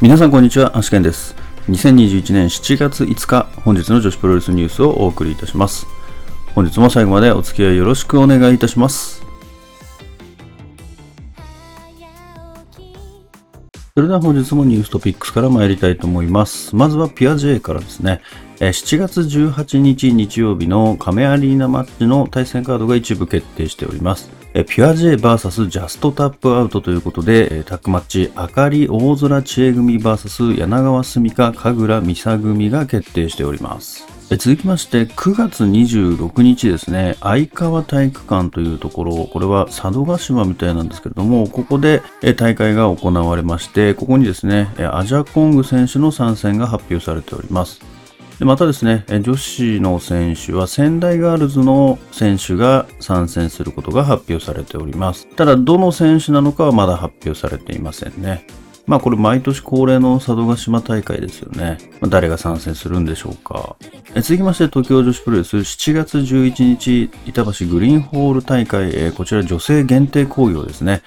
皆さんこんにちは、アシケンです。2021年7月5日、本日の女子プロレスニュースをお送りいたします。本日も最後までお付き合いよろしくお願いいたします。それでは本日もニューストピックスから参りたいと思います。まずはピア J からですね。7月18日日曜日の亀アリーナマッチの対戦カードが一部決定しております。えピュア J VS ジャストタップアウトということで、タッグマッチ、あかり大空知恵組 VS 柳川すみか神楽美沙組が決定しております。続きまして、9月26日ですね、相川体育館というところ、これは佐渡島みたいなんですけれども、ここで大会が行われまして、ここにですね、アジャコング選手の参戦が発表されております。でまたですね、女子の選手は仙台ガールズの選手が参戦することが発表されております。ただ、どの選手なのかはまだ発表されていませんね。まあこれ毎年恒例の佐渡島大会ですよね。まあ誰が参戦するんでしょうか。続きまして東京女子プロレス7月11日板橋グリーンホール大会、こちら女性限定興行ですね。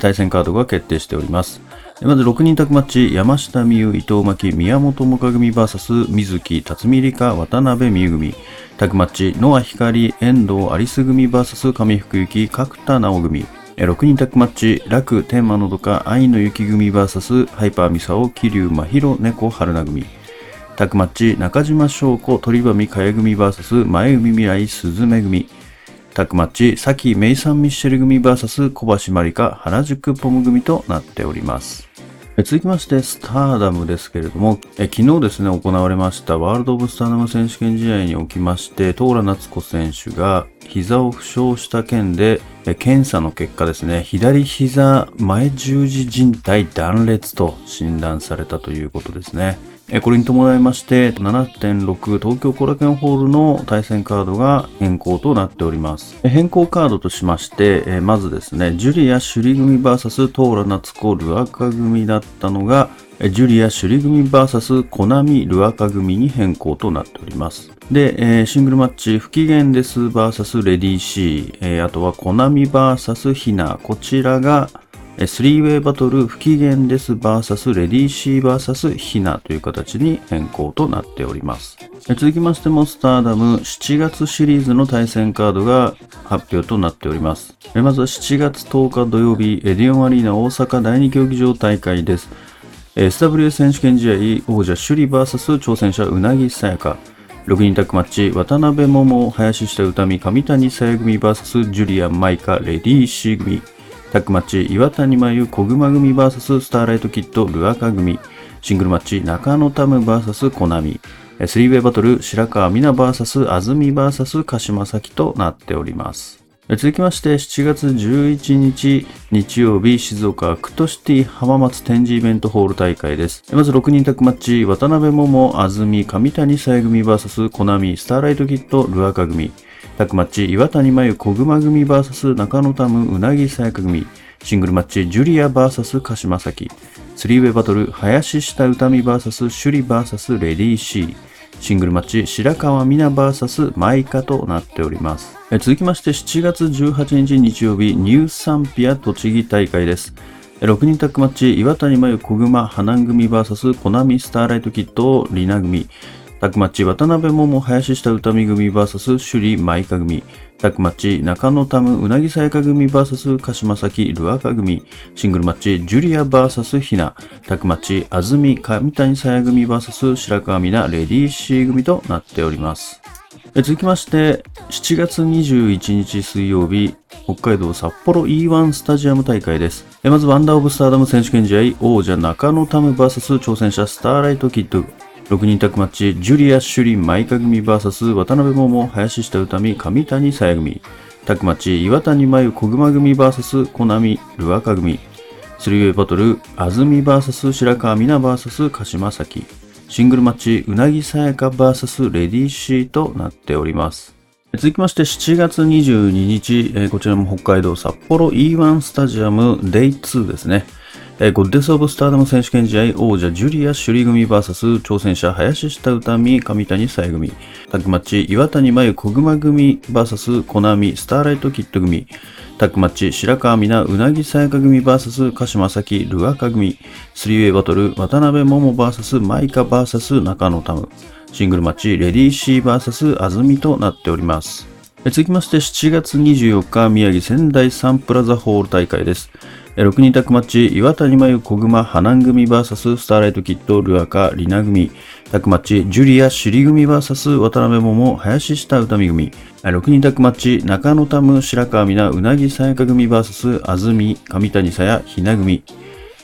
対戦カードが決定しております。まず6人タッグマッチ、山下美夢、伊藤真希、宮本萌歌組 VS 水木、辰巳梨花、渡辺美優組。タッグマッチ、ノア光、遠藤有栖組 VS 上福幸、角田直組。6人タッグマッチ、楽、天満のどか、愛の雪組 VS ハイパーミサオ、桐生真宙、猫、春菜組。タッグマッチ、中島翔子、鳥羽美香也組 VS 前海未来、鈴芽組。タッグマッチ、サキ・メイサン・ミッシェル組 VS 小橋まりか、原宿ポム組となっております。続きまして、スターダムですけれども、え昨日ですね、行われましたワールド・オブ・スターダム選手権試合におきまして、トーラ夏子選手が膝を負傷した件で、え検査の結果ですね、左膝前十字靭帯断裂と診断されたということですね。これに伴いまして、7.6東京コラケンホールの対戦カードが変更となっております。変更カードとしまして、まずですね、ジュリア・シュリ組 VS トーラ・ナツコ・ルアカ組だったのが、ジュリア・シュリ組 VS コナミ・ルアカ組に変更となっております。で、シングルマッチ、不機嫌です VS レディー C、えーあとはコナミ VS ヒナ、こちらが、えースリーウェイバトル不機嫌です VS レディーシー VS ヒナという形に変更となっております。続きましてもスターダム7月シリーズの対戦カードが発表となっております。まずは7月10日土曜日エディオンアリーナ大阪第2競技場大会です。SWS 選手権試合王者首里 VS 挑戦者うなぎさやか。6人タッグマッチ、渡辺桃、林下歌美、上谷さや組 VS ジュリアン・マイカ、レディー・シー組。タッグマッチ、岩谷真由、小熊組 VS スターライトキッド、ルアカ組。シングルマッチ、中野タム VS コナミ。スリーウェイバトル、白川美奈 VS 安住 VS 鹿島咲となっております。続きまして、7月11日日曜日、静岡クトシティ浜松展示イベントホール大会です。まず6人タッグマッチ、渡辺桃、安住、上谷さえ組 VS コナミ、スターライトキッド、ルアカ組。タッグマッチ、岩谷真由、小熊組 VS 中野タム、うなぎさやか組。シングルマッチ、ジュリア VS 鹿島咲。スリーウェイバトル、林下歌美 VS 首里 VS レディー C。シングルマッチ、白川美奈 VS マイカとなっております。続きまして、7月18日日曜日、ニューサンピア栃木大会です。6人タッグマッチ、岩谷真由小熊花組 VS コナミスターライトキッドリナ組。タッグマッチ、渡辺桃林下歌美組 VS 首里マイカ組。タッグマッチ、中野タムうなぎさやか組 VS 鹿島咲ルアカ組。シングルマッチ、ジュリア VS ひな。タッグマッチ、安住上谷さや組 VS 白川美奈レディー C 組となっております。続きまして、7月21日水曜日、北海道札幌 E1 スタジアム大会です。まず、ワンダーオブスターダム選手権試合、王者中野タム VS 挑戦者スターライトキッド。6人タッグマッチ、ジュリア・シュリン・マイカ組 VS 渡辺桃、林下歌美、上谷さや組。タッグマッチ、岩谷真由、小熊組 VS コナミ、ルアカ組。スリーウェイバトル、安住 VS 白川美奈 VS 鹿島咲。シングルマッチ、うなぎさやか VS レディーシーとなっております。続きまして7月22日、こちらも北海道札幌 E1 スタジアム Day2 ですね。えーゴッデス・オブ・スターダム選手権試合王者ジュリア・シュリ組 VS 挑戦者林下歌美上谷さえ組。タッグマッチ岩谷真由小熊組 VS コナミスターライトキッド組。タッグマッチ白川美奈うなぎさやか組 VS 鹿島咲ルアカ組。スリーウェイバトル渡辺桃 VS マイカ VS 中野タム。シングルマッチレディーシー VS 安住となっております。続きまして7月24日宮城仙台サンプラザホール大会です。6人タッグマッチ岩谷真由小熊花組 VS スターライトキッドルアカリナ組タッグマッチジュリア首里組 VS 渡辺桃林下歌美組6人タッグマッチ中野タム白川美奈うなぎさやか組 VS 安住上谷さやひな組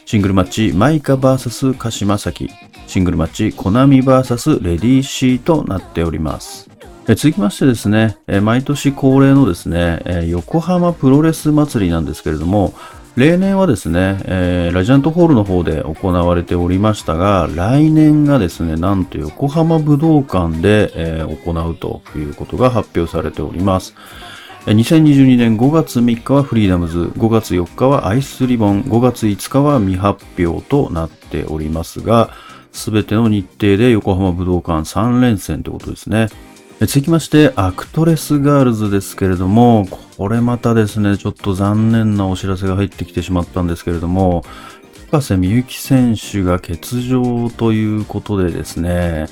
シングルマッチ、マイカ VS 鹿島崎。シングルマッチ、コナミ VS レディーシーとなっております。続きましてですね、毎年恒例のですね、横浜プロレス祭りなんですけれども、例年はですね、えーラジアントホールの方で行われておりましたが、来年がですね、なんと横浜武道館で、えー行うということが発表されております。2022年5月3日はフリーダムズ、5月4日はアイスリボン、5月5日は未発表となっておりますが、すべての日程で横浜武道館3連戦ということですね。続きまして、アクトレスガールズですけれども、これまたですね、ちょっと残念なお知らせが入ってきてしまったんですけれども、高瀬美幸選手が欠場ということでですね、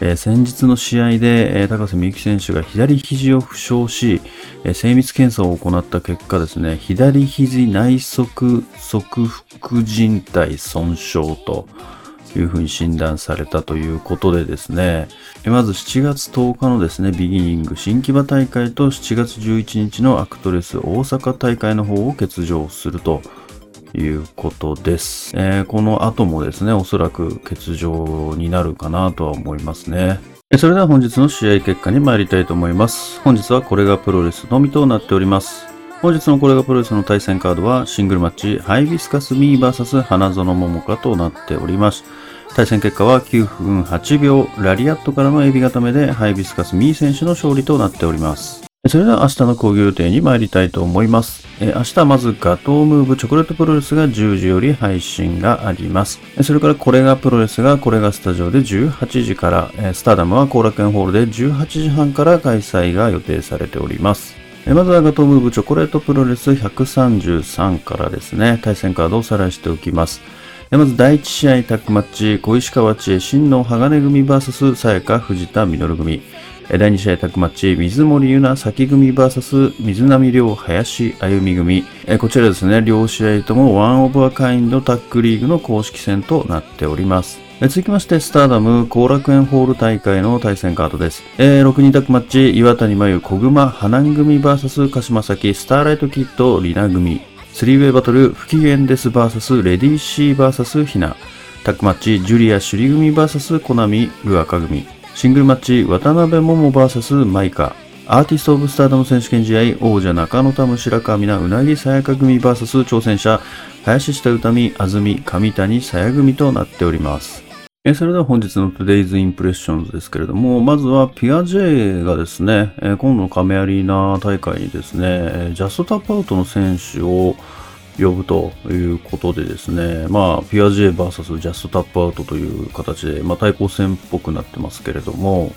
えー先日の試合で、えー高瀬美幸選手が左肘を負傷し、えー精密検査を行った結果ですね、左肘内側側副靭帯損傷というふうに診断されたということでですね、まず7月10日のですね、ビギニング新木場大会と7月11日のアクトレス大阪大会の方を欠場するということです。えーこの後もですね、おそらく欠場になるかなとは思いますね。それでは本日の試合結果に参りたいと思います。本日はこれがプロレスのみとなっております。本日のこれがプロレスの対戦カードはシングルマッチハイビスカスミー VS 花園桃香となっております。対戦結果は9分8秒ラリアットからのエビ固めでハイビスカスミー選手の勝利となっております。それでは明日の講義予定に参りたいと思います。え明日はまずガトームーブチョコレートプロレスが10時より配信があります。それからこれがプロレスがこれがスタジオで18時から、えスターダムは後楽園ホールで18時半から開催が予定されております。まずはガトムーブチョコレートプロレス133からですね、対戦カードをおさらしておきます。まず第1試合タッグマッチ、小石川知恵、真の鋼組 VS さやか藤田実組。第2試合タッグマッチ、水森優奈咲組 VS 水波亮林歩み組。こちらですね、両試合ともワンオブアカインドタッグリーグの公式戦となっております。え続きまして、スターダム後楽園ホール大会の対戦カードです。えー6人タッグマッチ、岩谷真由小熊花組 VS 鹿島崎スターライトキッドリナ組。スリーウェイバトル不機嫌です VS レディーシー VS ひな。タッグマッチ、ジュリア首里組 VS コナミルアカ組。シングルマッチ、渡辺桃 VS マイカ。アーティスト・オブ・スターダム選手権試合、王者中野タム白川美奈うなぎさやか組 VS 挑戦者、林下歌美、安住、上谷さや組となっております。えそれでは本日の Today's Impressions ですけれども、まずはピア J がですね、え今度の亀アリーナ大会にですね、ジャストタップアウトの選手を呼ぶということでですね、まあ、ピア J vs ジャストタップアウトという形で、まあ、対抗戦っぽくなってますけれども、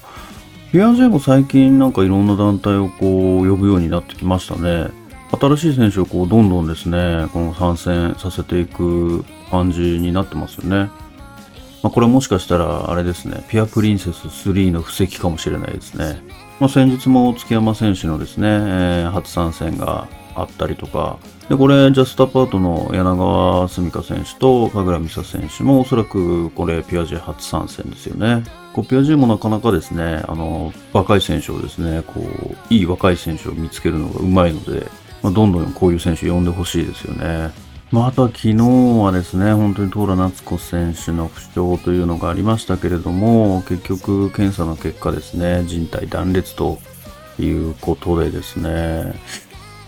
ピア J も最近なんかいろんな団体をこう呼ぶようになってきましたね。新しい選手をこうどんどんですね、この参戦させていく感じになってますよね。まあ、これもしかしたらあれですね、ピアプリンセス3の布石かもしれないですね。まあ、先日も月山選手のですね、えー初参戦があったりとか、で、これ、ジャストアパートの柳川澄香選手と神楽美沙選手もおそらくこれ、ピアジェ初参戦ですよね。こうピアジェもなかなかですね、あの、若い選手をですね、こう、いい若い選手を見つけるのがうまいので、まあ、どんどんこういう選手呼んでほしいですよね。まあ、あとは昨日はですね、本当にトーラ夏子選手の不調というのがありましたけれども、結局検査の結果ですね、人体断裂ということでですね、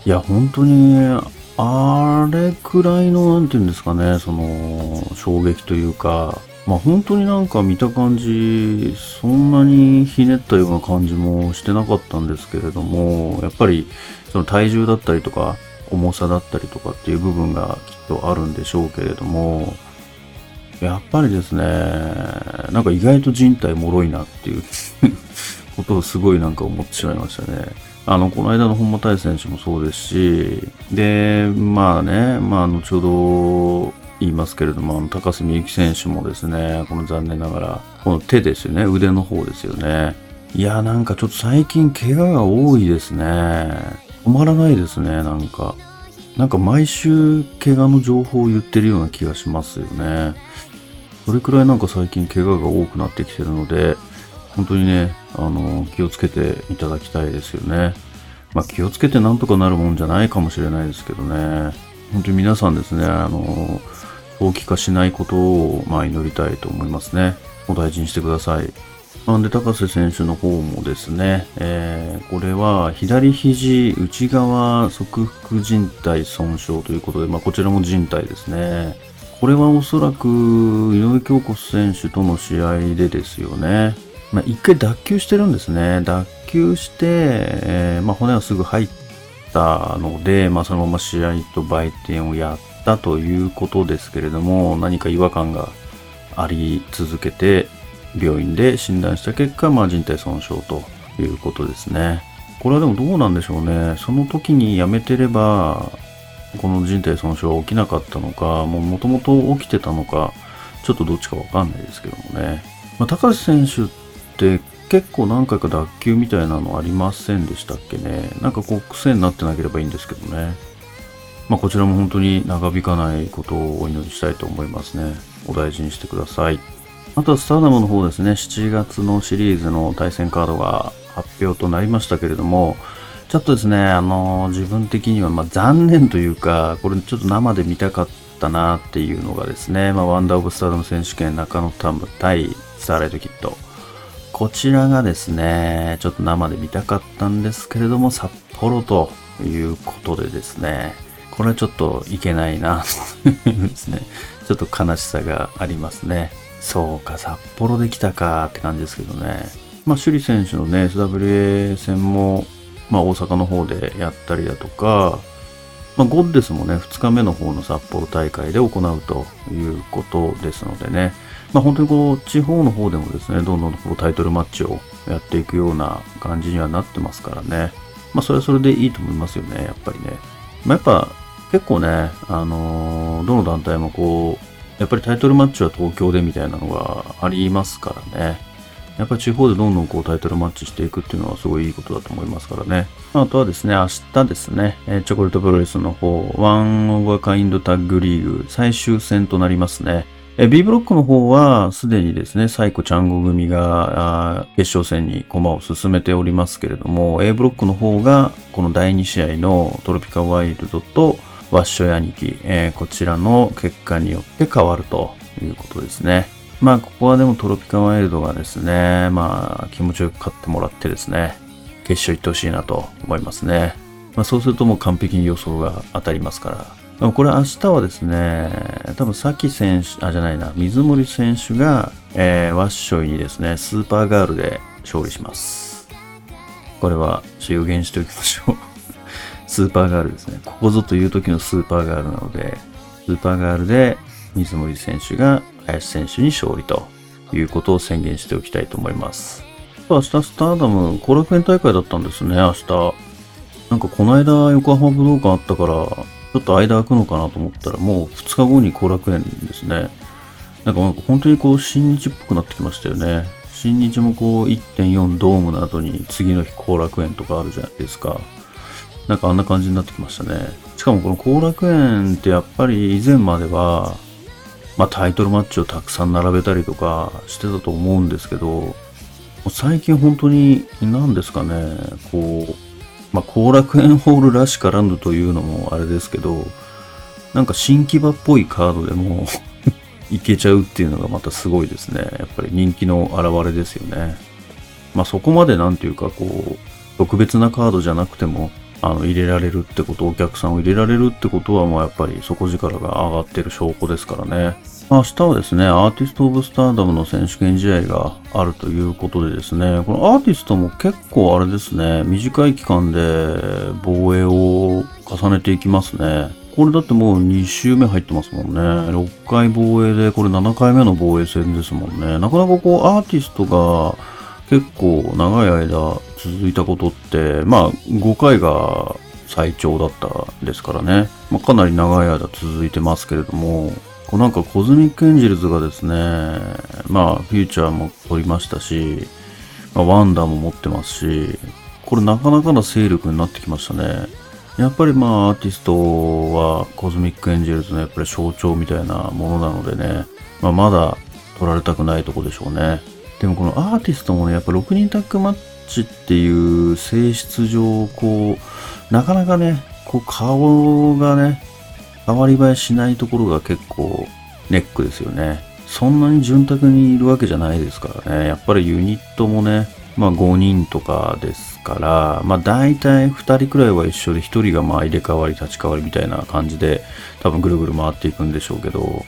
いや、本当に、あれくらいの、なんていうんですかね、その、衝撃というか、まあ本当になんか見た感じ、そんなにひねったような感じもしてなかったんですけれども、やっぱりその体重だったりとか、重さだったりとかっていう部分がきっとあるんでしょうけれども、やっぱりですね、なんか意外と人体脆いなっていう ことをすごいなんか思ってしまいましたね。あの、この間の本間大選手もそうですし、で、まあね、まあ後ほど言いますけれども、あの高須美幸選手もですね、この残念ながら、この手ですよね、腕の方ですよね。いや、なんかちょっと最近怪我が多いですね。止まらないですね、なんか。なんか毎週怪我の情報を言ってるような気がしますよね。それくらいなんか最近怪我が多くなってきてるので、本当にね、あの、気をつけていただきたいですよね。まあ気をつけてなんとかなるもんじゃないかもしれないですけどね。本当に皆さんですね、あの、長期化しないことを、まあ祈りたいと思いますね。お大事にしてください。なんで、高瀬選手の方もですね、えー、これは左肘内側側腹靭帯損傷ということで、まあ、こちらも靭帯ですね。これはおそらく井上京子選手との試合でですよね。まあ、回脱臼してるんですね。脱臼して、えー、まあ、骨はすぐ入ったので、まあ、そのまま試合と売店をやったということですけれども、何か違和感があり続けて、病院で診断した結果、まあ、人体損傷ということですね。これはでもどうなんでしょうね。その時にやめてれば、この人体損傷は起きなかったのか、もともと起きてたのか、ちょっとどっちかわかんないですけどもね。まあ、高橋選手って結構何回か脱臼みたいなのありませんでしたっけね。なんかこう癖になってなければいいんですけどね。まあ、こちらも本当に長引かないことをお祈りしたいと思いますね。お大事にしてください。あとはスターダムの方ですね、7月のシリーズの対戦カードが発表となりましたけれども、ちょっとですね、あの、自分的にはま残念というか、これちょっと生で見たかったなっていうのがですね、まあ、ワンダーオブスターダム選手権中野タム対スターライトキット。こちらがですね、ちょっと生で見たかったんですけれども、札幌ということでですね、これはちょっといけないなですね、ちょっと悲しさがありますね。そうか、札幌で来たかって感じですけどね。まあ、首里選手のね、SWA 戦も、まあ、大阪の方でやったりだとか、まあ、ゴッデスもね、2日目の方の札幌大会で行うということですのでね、まあ、本当にこう、地方の方でもですね、どんどんこうタイトルマッチをやっていくような感じにはなってますからね。まあ、それはそれでいいと思いますよね、やっぱりね。まあ、やっぱ、結構ね、あのー、どの団体もこう、やっぱりタイトルマッチは東京でみたいなのがありますからね。やっぱり地方でどんどんこうタイトルマッチしていくっていうのはすごいいいことだと思いますからね。あとはですね、明日ですね、えチョコレートプロレスの方、ワンオブアカインドタッグリーグ最終戦となりますね。え B ブロックの方はすでにですね、サイコチャンゴ組が決勝戦に駒を進めておりますけれども、A ブロックの方がこの第2試合のトロピカワイルドとワッショイ兄貴、えー、こちらの結果によって変わるということですね。まあ、ここはでもトロピカワイルドがですね、まあ、気持ちよく勝ってもらってですね、決勝行ってほしいなと思いますね。まあ、そうするともう完璧に予想が当たりますから。これ明日はですね、多分、さき選手、あ、じゃないな、水森選手が、えー、ワッショイにですね、スーパーガールで勝利します。これは、予言しておきましょう。スーパーガールですね。ここぞという時のスーパーガールなので、スーパーガールで水森選手が林選手に勝利ということを宣言しておきたいと思います。明日スターダム後楽園大会だったんですね、明日。なんかこの間横浜武道館あったから、ちょっと間空くのかなと思ったら、もう2日後に後楽園ですね。なんか本当にこう新日っぽくなってきましたよね。新日もこう1.4ドームの後に次の日後楽園とかあるじゃないですか。なんかあんな感じになってきましたね。しかもこの後楽園ってやっぱり以前までは、まあタイトルマッチをたくさん並べたりとかしてたと思うんですけど、最近本当に何ですかね、こう、まあ後楽園ホールらしからぬというのもあれですけど、なんか新木場っぽいカードでも いけちゃうっていうのがまたすごいですね。やっぱり人気の表れですよね。まあそこまでなんていうかこう、特別なカードじゃなくても、あの、入れられるってこと、お客さんを入れられるってことは、もうやっぱり底力が上がってる証拠ですからね。明日はですね、アーティスト・オブ・スターダムの選手権試合があるということでですね、このアーティストも結構あれですね、短い期間で防衛を重ねていきますね。これだってもう2周目入ってますもんね。6回防衛で、これ7回目の防衛戦ですもんね。なかなかこうアーティストが結構長い間続いたことって、まあ5回が最長だったですからね。まあ、かなり長い間続いてますけれども、こうなんかコズミックエンジェルズがですね、まあフューチャーも取りましたし、まあ、ワンダーも持ってますし、これなかなかの勢力になってきましたね。やっぱりまあアーティストはコズミックエンジェルズのやっぱり象徴みたいなものなのでね、まあ、まだ取られたくないとこでしょうね。でもこのアーティストもね、やっぱ6人タッグマッチっていう性質上、こう、なかなかね、こう顔がね、変わり映えしないところが結構ネックですよね。そんなに潤沢にいるわけじゃないですからね。やっぱりユニットもね、まあ5人とかですから、まあ大体2人くらいは一緒で1人がまあ入れ替わり立ち替わりみたいな感じで多分ぐるぐる回っていくんでしょうけど、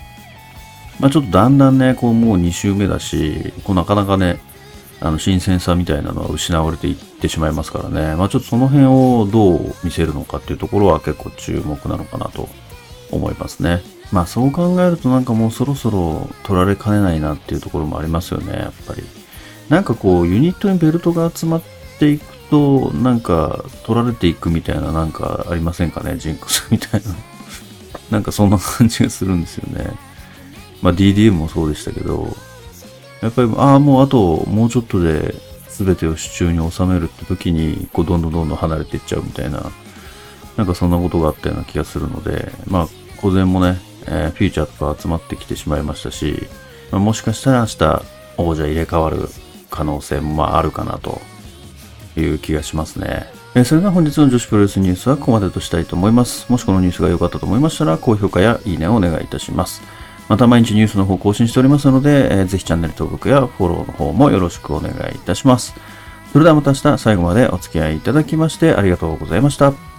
まあちょっとだんだんね、こうもう2周目だし、こうなかなかね、あの新鮮さみたいなのは失われていってしまいますからね。まあちょっとその辺をどう見せるのかっていうところは結構注目なのかなと思いますね。まあそう考えるとなんかもうそろそろ取られかねないなっていうところもありますよね、やっぱり。なんかこうユニットにベルトが集まっていくとなんか取られていくみたいななんかありませんかね、ジンクスみたいな。なんかそんな感じがするんですよね。まあ DDM もそうでしたけど、やっぱり、ああ、もうあともうちょっとで全てを手中に収めるって時に、こうどんどんどんどん離れていっちゃうみたいな、なんかそんなことがあったような気がするので、まあ、午前もね、えー、フューチャーとか集まってきてしまいましたし、まあ、もしかしたら明日王者入れ替わる可能性もまああるかなという気がしますね。えそれでは本日の女子プロレスニュースはここまでとしたいと思います。もしこのニュースが良かったと思いましたら、高評価やいいねをお願いいたします。また毎日ニュースの方更新しておりますので、えー、ぜひチャンネル登録やフォローの方もよろしくお願いいたします。それではまた明日最後までお付き合いいただきましてありがとうございました。